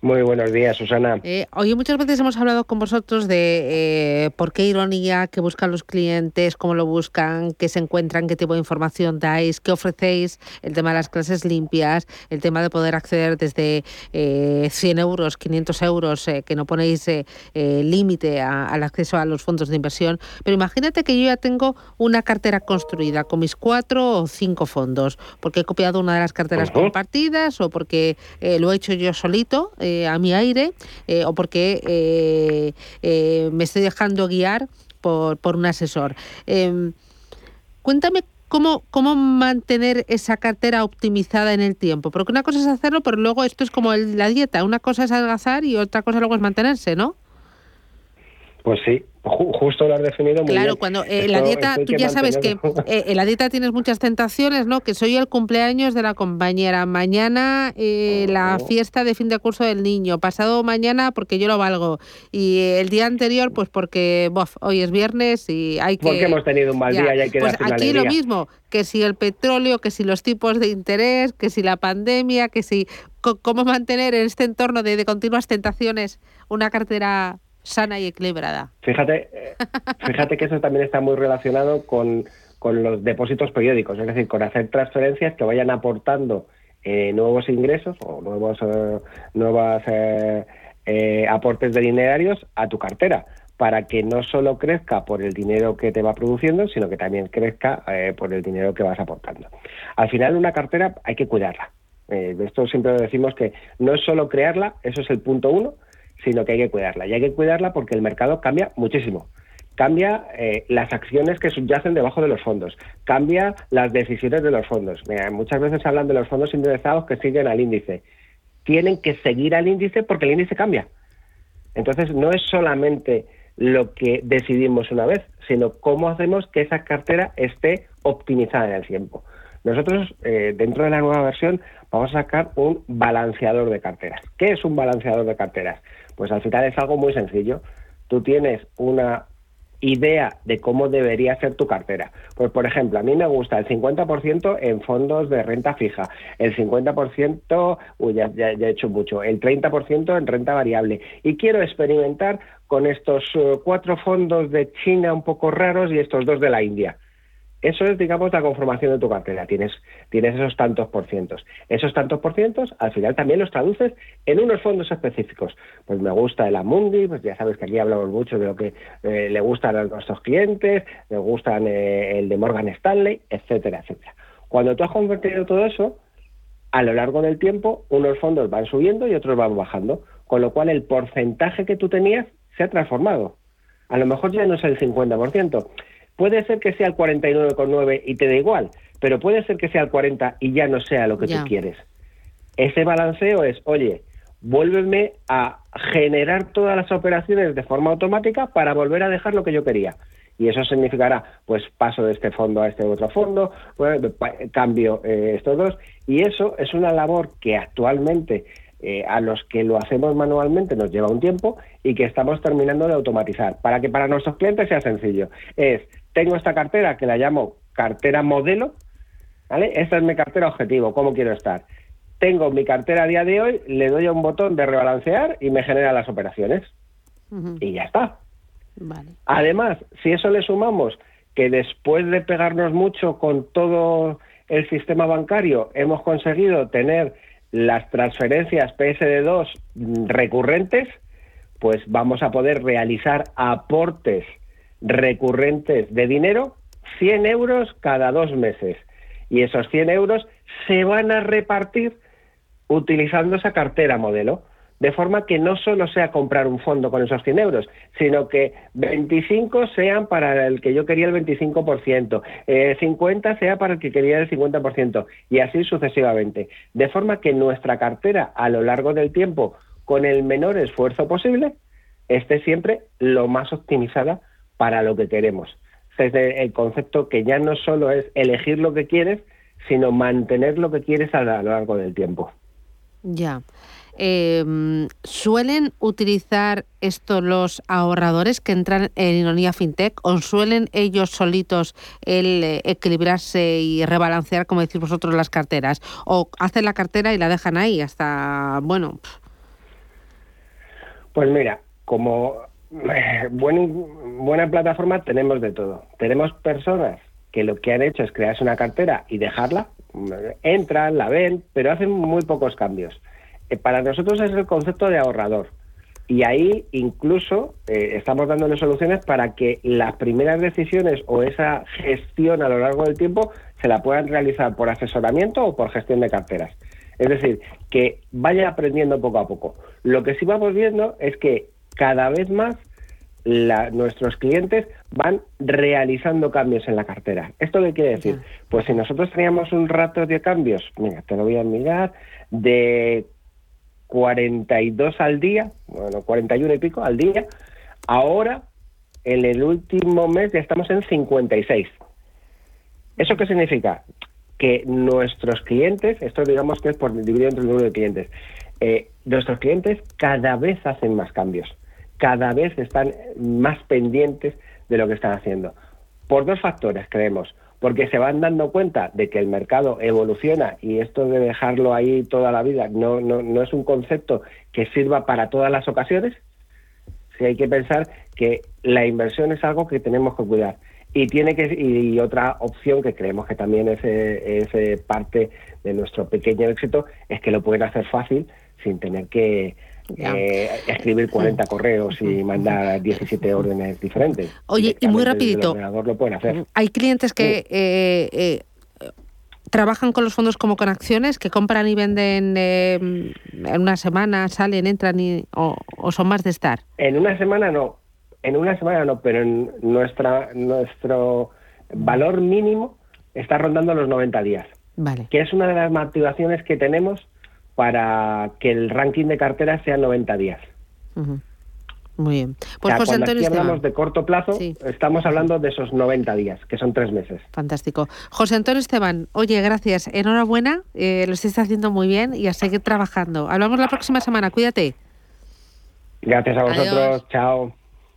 Muy buenos días, Susana. Eh, oye, muchas veces hemos hablado con vosotros de eh, por qué ironía, qué buscan los clientes, cómo lo buscan, qué se encuentran, qué tipo de información dais, qué ofrecéis, el tema de las clases limpias, el tema de poder acceder desde eh, 100 euros, 500 euros, eh, que no ponéis eh, límite al acceso a los fondos de inversión. Pero imagínate que yo ya tengo una cartera construida con mis cuatro o cinco fondos, porque he copiado una de las carteras compartidas o porque lo he hecho yo solito eh, a mi aire eh, o porque eh, me estoy dejando guiar por, por un asesor. Em, cuéntame ¿Cómo, ¿Cómo mantener esa cartera optimizada en el tiempo? Porque una cosa es hacerlo, pero luego esto es como la dieta. Una cosa es adelgazar y otra cosa luego es mantenerse, ¿no? Pues sí, justo lo has definido muy claro, bien. cuando eh, la dieta, tú ya sabes que eh, en la dieta tienes muchas tentaciones, ¿no? Que soy el cumpleaños de la compañera, mañana eh, la fiesta de fin de curso del niño, pasado mañana porque yo lo valgo. Y el día anterior pues porque, bof, hoy es viernes y hay que... Porque hemos tenido un mal día y hay que Pues darse una aquí lo mismo, que si el petróleo, que si los tipos de interés, que si la pandemia, que si... ¿Cómo mantener en este entorno de, de continuas tentaciones una cartera sana y equilibrada? Fíjate, eh, fíjate que eso también está muy relacionado con, con los depósitos periódicos, es decir, con hacer transferencias que vayan aportando eh, nuevos ingresos o nuevos eh, nuevas eh, eh, aportes de dinerarios a tu cartera para que no solo crezca por el dinero que te va produciendo, sino que también crezca eh, por el dinero que vas aportando. Al final, una cartera hay que cuidarla. De esto siempre decimos que no es solo crearla, eso es el punto uno, sino que hay que cuidarla. Y hay que cuidarla porque el mercado cambia muchísimo. Cambia eh, las acciones que subyacen debajo de los fondos, cambia las decisiones de los fondos. Mira, muchas veces hablan de los fondos indexados que siguen al índice. Tienen que seguir al índice porque el índice cambia. Entonces, no es solamente lo que decidimos una vez, sino cómo hacemos que esa cartera esté optimizada en el tiempo. Nosotros, eh, dentro de la nueva versión, vamos a sacar un balanceador de carteras. ¿Qué es un balanceador de carteras? Pues al final es algo muy sencillo. Tú tienes una idea de cómo debería ser tu cartera. Pues, por ejemplo, a mí me gusta el 50% en fondos de renta fija, el 50%, uy, ya, ya- he hecho mucho, el 30% en renta variable. Y quiero experimentar con estos eh, cuatro fondos de China un poco raros y estos dos de la India. Eso es, digamos, la conformación de tu cartera. Tienes, tienes esos tantos por cientos. Esos tantos por cientos, al final también los traduces en unos fondos específicos. Pues me gusta el Amundi, pues ya sabes que aquí hablamos mucho de lo que eh, le gustan a nuestros clientes, me gustan eh, el de Morgan Stanley, etcétera, etcétera. Cuando tú has convertido todo eso, a lo largo del tiempo, unos fondos van subiendo y otros van bajando, con lo cual el porcentaje que tú tenías se ha transformado. A lo mejor ya no es el 50%. Puede ser que sea el 49,9 y te da igual, pero puede ser que sea el 40 y ya no sea lo que Ya. tú quieres. Ese balanceo es, oye, vuélveme a generar todas las operaciones de forma automática para volver a dejar lo que yo quería. Y eso significará, pues paso de este fondo a este otro fondo, bueno, cambio eh, estos dos. Y eso es una labor que actualmente eh, a los que lo hacemos manualmente nos lleva un tiempo y que estamos terminando de automatizar para que para nuestros clientes sea sencillo. Es, tengo esta cartera que la llamo cartera modelo, ¿vale? Esta es mi cartera objetivo, ¿cómo quiero estar? Tengo mi cartera a día de hoy, le doy a un botón de rebalancear y me genera las operaciones. Y ya está. Vale. Además, si eso le sumamos que después de pegarnos mucho con todo el sistema bancario, hemos conseguido tener las transferencias PSD2 recurrentes, pues vamos a poder realizar aportes recurrentes de dinero, 100 euros cada dos meses. Y esos 100 euros se van a repartir utilizando esa cartera modelo. De forma que no solo sea comprar un fondo con esos 100 euros, sino que 25 sean para el que yo quería el 25%, eh, 50 sea para el que quería el 50%, y así sucesivamente. De forma que nuestra cartera a lo largo del tiempo, con el menor esfuerzo posible, esté siempre lo más optimizada para lo que queremos. Desde el concepto que ya no solo es elegir lo que quieres, sino mantener lo que quieres a lo largo del tiempo. Ya. Em, ¿Suelen utilizar esto los ahorradores que entran en Ironía FinTech o suelen ellos solitos el eh, equilibrarse y rebalancear, como decís vosotros, las carteras? ¿O hacen la cartera y la dejan ahí hasta, bueno... Pues mira, como eh, buena plataforma tenemos de todo. Tenemos personas que lo que han hecho es crearse una cartera y dejarla, entran, la ven, pero hacen muy pocos cambios. Eh, para nosotros es el concepto de ahorrador. Y ahí incluso eh, estamos dándole soluciones para que las primeras decisiones o esa gestión a lo largo del tiempo se la puedan realizar por asesoramiento o por gestión de carteras. Es decir, que vaya aprendiendo poco a poco. Lo que sí vamos viendo es que cada vez más nuestros clientes van realizando cambios en la cartera. ¿Esto qué quiere decir? Pues si nosotros teníamos un rato de cambios, mira, te lo voy a mirar, de 42 al día, bueno, 41 y pico al día. Ahora, en el último mes ya estamos en 56. ¿Eso qué significa? Que nuestros clientes, esto digamos que es por dividido entre el número de clientes, eh, nuestros clientes cada vez hacen más cambios, cada vez están más pendientes de lo que están haciendo. Por dos factores, creemos porque se van dando cuenta de que el mercado evoluciona y esto de dejarlo ahí toda la vida no, no, no es un concepto que sirva para todas las ocasiones. Sí hay que pensar que la inversión es algo que tenemos que cuidar. Y tiene que y otra opción que creemos que también es, es eh, parte de nuestro pequeño éxito es que lo pueden hacer fácil sin tener que eh, escribir 40 correos y mandar 17 órdenes diferentes. Oye, y muy rapidito, lo pueden hacer. hay clientes que eh, eh, trabajan con los fondos como con acciones, que compran y venden en una semana, salen, entran y, o, son más de estar. En una semana no, en una semana no, pero en nuestra nuestro valor mínimo está rondando los 90 días. Vale. Que es una de las motivaciones que tenemos para que el ranking de carteras sea 90 días. Muy bien. Pues José Antonio cuando hablamos de corto plazo, estamos hablando de esos 90 días, que son tres meses. Fantástico. José Antonio Esteban, oye, gracias. Enhorabuena, eh, lo estáis haciendo muy bien y a seguir trabajando. Hablamos la próxima semana, cuídate. Gracias a vosotros, chao.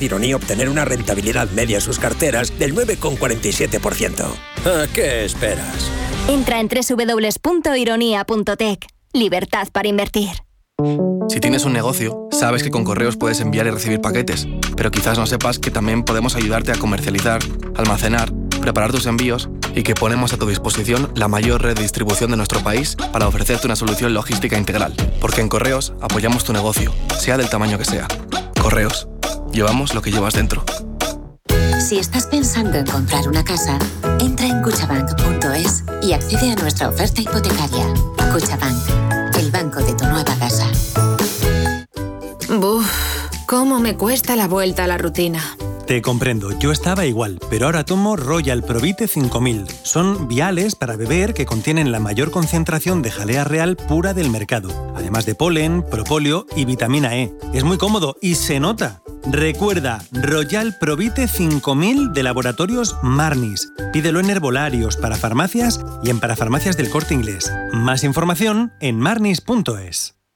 de Ironía obtener una rentabilidad media en sus carteras del 9,47%. ¿A qué esperas? Entra en www.ironía.tech. Libertad para invertir. Si tienes un negocio, sabes que con correos puedes enviar y recibir paquetes, pero quizás no sepas que también podemos ayudarte a comercializar, almacenar, preparar tus envíos y que ponemos a tu disposición la mayor red de distribución de nuestro país para ofrecerte una solución logística integral. Porque en correos apoyamos tu negocio, sea del tamaño que sea. Correos Llevamos lo que llevas dentro. Si estás pensando en comprar una casa, entra en cuchabank.es y accede a nuestra oferta hipotecaria. Cuchabank, el banco de tu nueva casa. Buf, cómo me cuesta la vuelta a la rutina. Te comprendo, yo estaba igual, pero ahora tomo Royal Provite 5000. Son viales para beber que contienen la mayor concentración de jalea real pura del mercado, además de polen, propóleo y vitamina E. Es muy cómodo y se nota. Recuerda, Royal Provite 5000 de Laboratorios Marnis. Pídelo en herbolarios, para farmacias y en parafarmacias del corte inglés. Más información en marnis.es.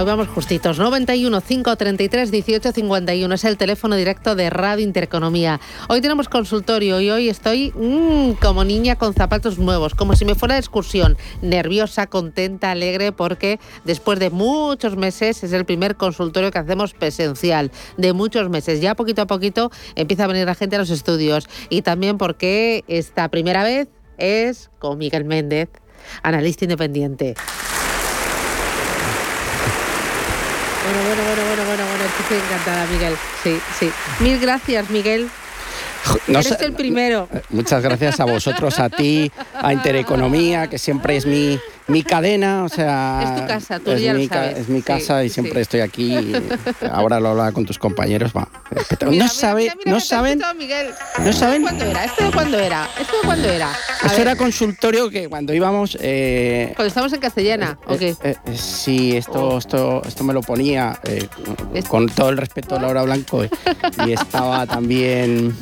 Hoy vamos justitos. 91 533 18 51 es el teléfono directo de Radio Intereconomía. Hoy tenemos consultorio y hoy estoy mmm, como niña con zapatos nuevos, como si me fuera de excursión, nerviosa, contenta, alegre, porque después de muchos meses es el primer consultorio que hacemos presencial. De muchos meses, ya poquito a poquito empieza a venir la gente a los estudios. Y también porque esta primera vez es con Miguel Méndez, analista independiente. Bueno, bueno, bueno, bueno, bueno, bueno, estoy encantada, Miguel. Sí, sí. Mil gracias, Miguel. No Eres el primero. Muchas gracias a vosotros, a ti, a Intereconomía, que siempre es mi, mi cadena, o sea... Es tu casa, tú es ya mi sabes. Es mi casa y siempre sí. estoy aquí. y ahora lo hablaba con tus compañeros. va, no sabe, no saben... Miguel. No saben- ¿Cuándo era? ¿Esto de cuándo era? ¿Esto de cuándo era? A ver, era consultorio que cuando íbamos... eh, Cuando estamos en castellana, ¿o qué? eh, eh, sí, esto, esto, esto me lo ponía eh, con todo el respeto a Laura Blanco eh, y estaba también...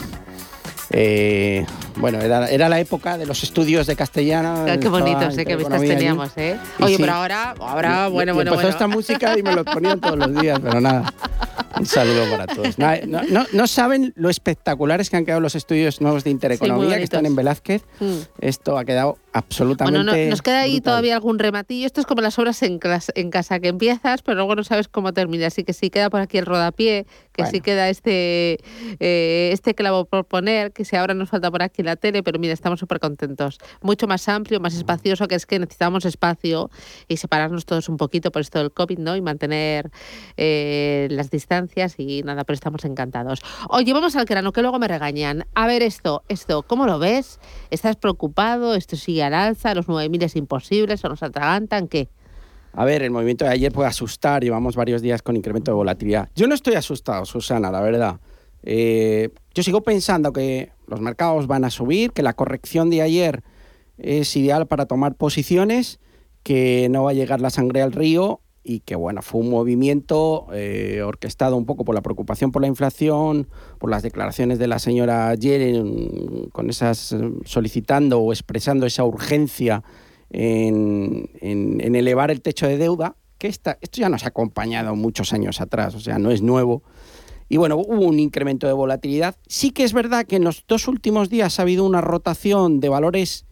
eh, bueno, era, era la época de los estudios de castellano. Ah, Qué bonitos, ¿eh? Qué vistas allí. teníamos, ¿eh? Oye, sí, pero ahora, ahora, bueno, y bueno, bueno. esta música y me lo ponían todos los días, pero nada. Un saludo para todos. No, no- no saben lo espectaculares que han quedado los estudios nuevos de Intereconomía que están en Velázquez. Mm. Esto ha quedado absolutamente. Bueno, no- nos queda ahí brutal. todavía algún rematillo. Esto es como las obras en, clas- en casa, que empiezas, pero luego no sabes cómo termina. Así que sí queda por aquí el rodapié, que sí queda este, eh, este clavo por poner, que si ahora nos falta por aquí la tele, pero mira, estamos súper contentos. Mucho más amplio, más espacioso, que es que necesitamos espacio y separarnos todos un poquito por esto del COVID, ¿no? Y mantener eh, las distancias y nada, pero estamos encantados. Oye, vamos al grano, que luego me regañan. A ver esto, esto, ¿cómo lo ves? ¿Estás preocupado? ¿Esto sigue al alza? ¿Los 9.000 es imposibles? ¿O nos atragantan? ¿Qué? A ver, el movimiento de ayer puede asustar, llevamos varios días con incremento de volatilidad. Yo no estoy asustado, Susana, la verdad. Eh, yo sigo pensando que los mercados van a subir, que la corrección de ayer es ideal para tomar posiciones, que no va a llegar la sangre al río y que bueno, fue un movimiento eh, orquestado un poco por la preocupación por la inflación, por las declaraciones de la señora Yellen, con esas eh, solicitando o expresando esa urgencia en, elevar el techo de deuda, que esta, esto ya nos ha acompañado muchos años atrás, o sea, no es nuevo. Y bueno, hubo un incremento de volatilidad. Sí que es verdad que en los dos últimos días ha habido una rotación de valores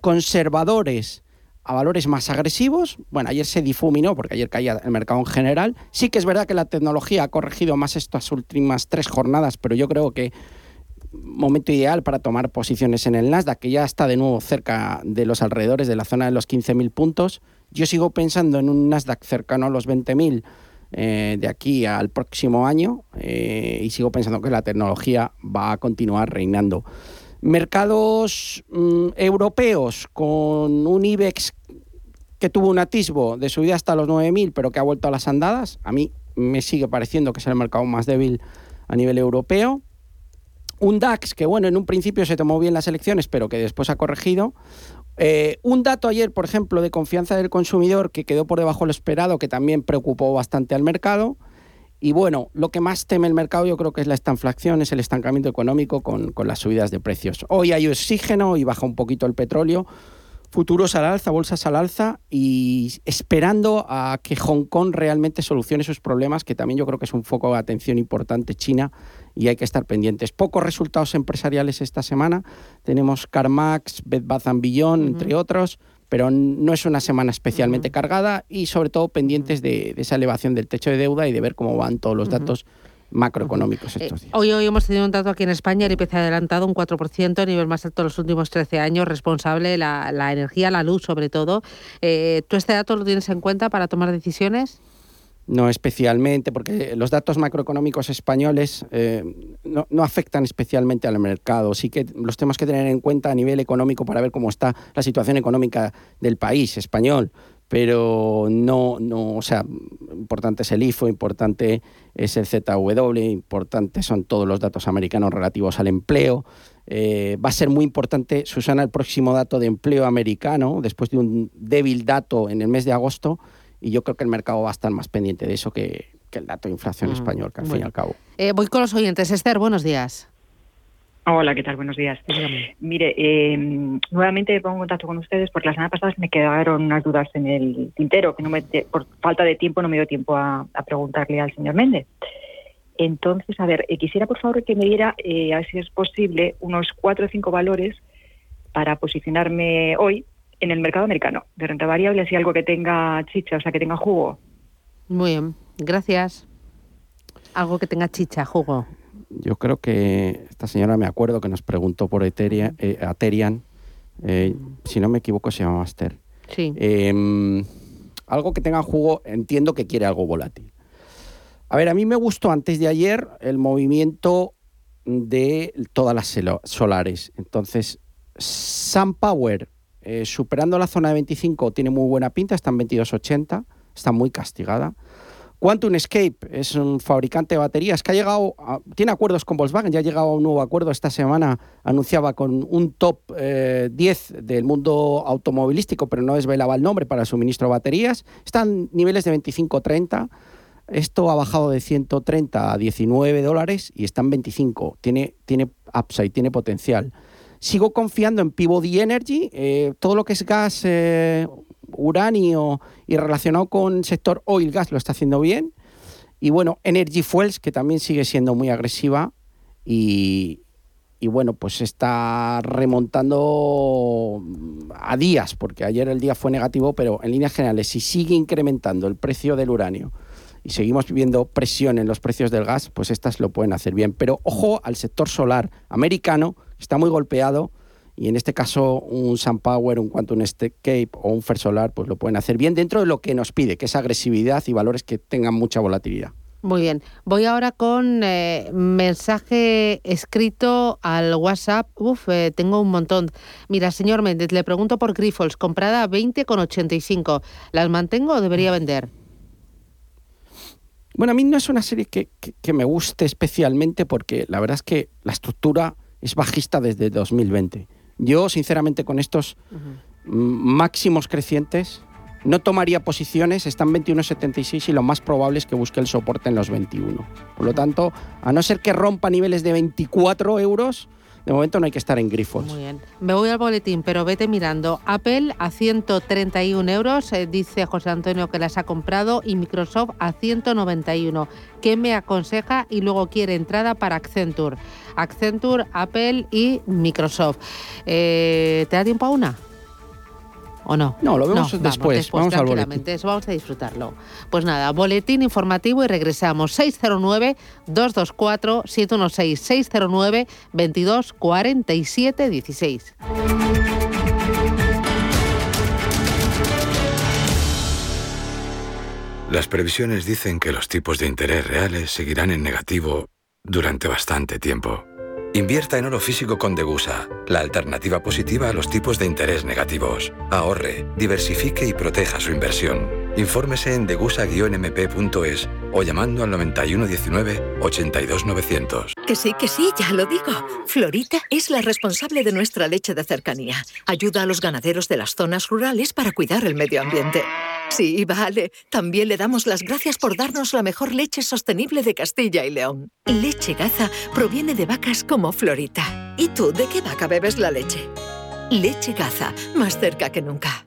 conservadores a valores más agresivos. Bueno, ayer se difuminó porque ayer caía el mercado en general. Sí que es verdad que la tecnología ha corregido más estas últimas tres jornadas, pero yo creo que momento ideal para tomar posiciones en el Nasdaq, que ya está de nuevo cerca de los alrededores de la zona de los 15.000 puntos. Yo sigo pensando en un Nasdaq cercano a los 20.000 eh, de aquí al próximo año eh, y sigo pensando que la tecnología va a continuar reinando. Mercados mm, europeos con un IBEX que tuvo un atisbo de subida hasta los 9.000, pero que ha vuelto a las andadas. A mí me sigue pareciendo que es el mercado más débil a nivel europeo. Un DAX que, bueno, en un principio se tomó bien las elecciones, pero que después ha corregido. Eh, un dato ayer, por ejemplo, de confianza del consumidor que quedó por debajo de lo esperado, que también preocupó bastante al mercado. Y bueno, lo que más teme el mercado yo creo que es la estanflación, es el estancamiento económico con, con las subidas de precios. Hoy hay oxígeno y baja un poquito el petróleo. Futuros al alza, bolsas al alza y esperando a que Hong Kong realmente solucione sus problemas, que también yo creo que es un foco de atención importante China y hay que estar pendientes. Pocos resultados empresariales esta semana. Tenemos CarMax, Bed Bath Beyond, entre otros, pero no es una semana especialmente cargada y sobre todo pendientes de, de esa elevación del techo de deuda y de ver cómo van todos los datos macroeconómicos Eh, estos días. hoy, hoy hemos tenido un dato aquí en España, el IPC adelantado un 4%, nivel más alto de los últimos 13 años, responsable la, la energía, la luz sobre todo. Eh, ¿Tú este dato lo tienes en cuenta para tomar decisiones? No especialmente, porque los datos macroeconómicos españoles eh, no, no afectan especialmente al mercado. Sí que los tenemos que tener en cuenta a nivel económico para ver cómo está la situación económica del país español. Pero no, no, o sea, importante es el IFO, importante es el ZW, importante son todos los datos americanos relativos al empleo. Eh, va a ser muy importante, Susana, el próximo dato de empleo americano, después de un débil dato en el mes de agosto, y yo creo que el mercado va a estar más pendiente de eso que, que el dato de inflación Mm, español, que al fin y al cabo. Eh, voy con los oyentes. Esther, buenos días. Hola, ¿qué tal? Buenos días. Mire, eh, nuevamente pongo en contacto con ustedes porque la semana pasada me quedaron unas dudas en el tintero, que no me, por falta de tiempo no me dio tiempo a, preguntarle al señor Méndez. Entonces, a ver, eh, quisiera por favor que me diera, eh, a ver si es posible, unos cuatro o cinco valores para posicionarme hoy en el mercado americano de renta variable, así algo que tenga chicha, o sea, que tenga jugo. Muy bien, gracias. Algo que tenga chicha, jugo yo creo que esta señora me acuerdo que nos preguntó por Ethereum, eh, Aterian, eh, si no me equivoco se llama Master. Sí. Em, algo que tenga jugo, entiendo que quiere algo volátil. A ver, a mí me gustó antes de ayer el movimiento de todas las solares. Entonces, SunPower, eh, superando la zona de 25, tiene muy buena pinta, está en 22.80, está muy castigada. Quantum Escape es un fabricante de baterías que ha llegado, tiene acuerdos con Volkswagen, ya ha llegado a un nuevo acuerdo esta semana, anunciaba con un top 10 eh, del mundo automovilístico, pero no desvelaba el nombre para el suministro de baterías. Están niveles de 25-30. Esto ha bajado de 130 a 19 dólares y está en 25. Tiene, tiene upside, tiene potencial. Sigo confiando en Peabody Energy. Eh, todo lo que es gas, eh, uranio y relacionado con el sector oil gas lo está haciendo bien. Y bueno, Energy Fuels, que también sigue siendo muy agresiva y, y bueno, pues está remontando a días, porque ayer el día fue negativo, pero en líneas generales, si sigue incrementando el precio del uranio y seguimos viendo presión en los precios del gas, pues estas lo pueden hacer bien. Pero ojo al sector solar americano, está muy golpeado y en este caso un SunPower, un Quantum Escape o un First Solar, pues lo pueden hacer bien dentro de lo que nos pide, que es agresividad y valores que tengan mucha volatilidad. Muy bien. Voy ahora con eh, mensaje escrito al WhatsApp. Uf, eh, tengo un montón. Mira, señor Méndez, le pregunto por Grifols, comprada a 20,85. ¿Las mantengo o debería vender? Bueno, a mí no es una serie que, que me guste especialmente porque la verdad es que la estructura es bajista desde 2020. Yo, sinceramente, con estos máximos crecientes, no tomaría posiciones, están 21.76 y lo más probable es que busque el soporte en los 21. Por lo tanto, a no ser que rompa niveles de 24 euros, de momento no hay que estar en grifos. Muy bien. Me voy al boletín, pero vete mirando. Apple a 131 euros, eh, dice José Antonio que las ha comprado, y Microsoft a 191. ¿Qué me aconseja? Y luego quiere entrada para Accenture. Accenture, Apple y Microsoft. Eh, ¿Te da tiempo a una? ¿O no? No, lo vemos después. Vamos, al boletín. Eso vamos a disfrutarlo. Pues nada, boletín informativo y regresamos. 609-224-716. 609-2247-16. Las previsiones dicen que los tipos de interés reales seguirán en negativo durante bastante tiempo. Invierta en oro físico con Degusa, la alternativa positiva a los tipos de interés negativos. Ahorre, diversifique y proteja su inversión. Infórmese en degusa-mp.es o llamando al 9119 82900. Que sí, que sí, ya lo digo. Florita es la responsable de nuestra leche de cercanía. Ayuda a los ganaderos de las zonas rurales para cuidar el medio ambiente. Sí, vale. También le damos las gracias por darnos la mejor leche sostenible de Castilla y León. Leche Gaza proviene de vacas como Florita. ¿Y tú de qué vaca bebes la leche? Leche Gaza, más cerca que nunca.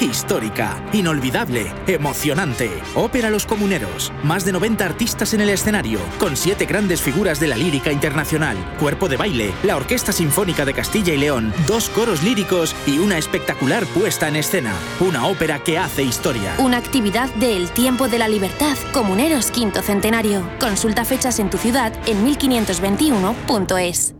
Histórica, inolvidable, emocionante. Ópera Los Comuneros. Más de 90 artistas en el escenario, con siete grandes figuras de la lírica internacional. Cuerpo de baile, la Orquesta Sinfónica de Castilla y León, dos coros líricos y una espectacular puesta en escena. Una ópera que hace historia. Una actividad de El Tiempo de la Libertad, Comuneros Quinto Centenario. Consulta fechas en tu ciudad en 1521.es.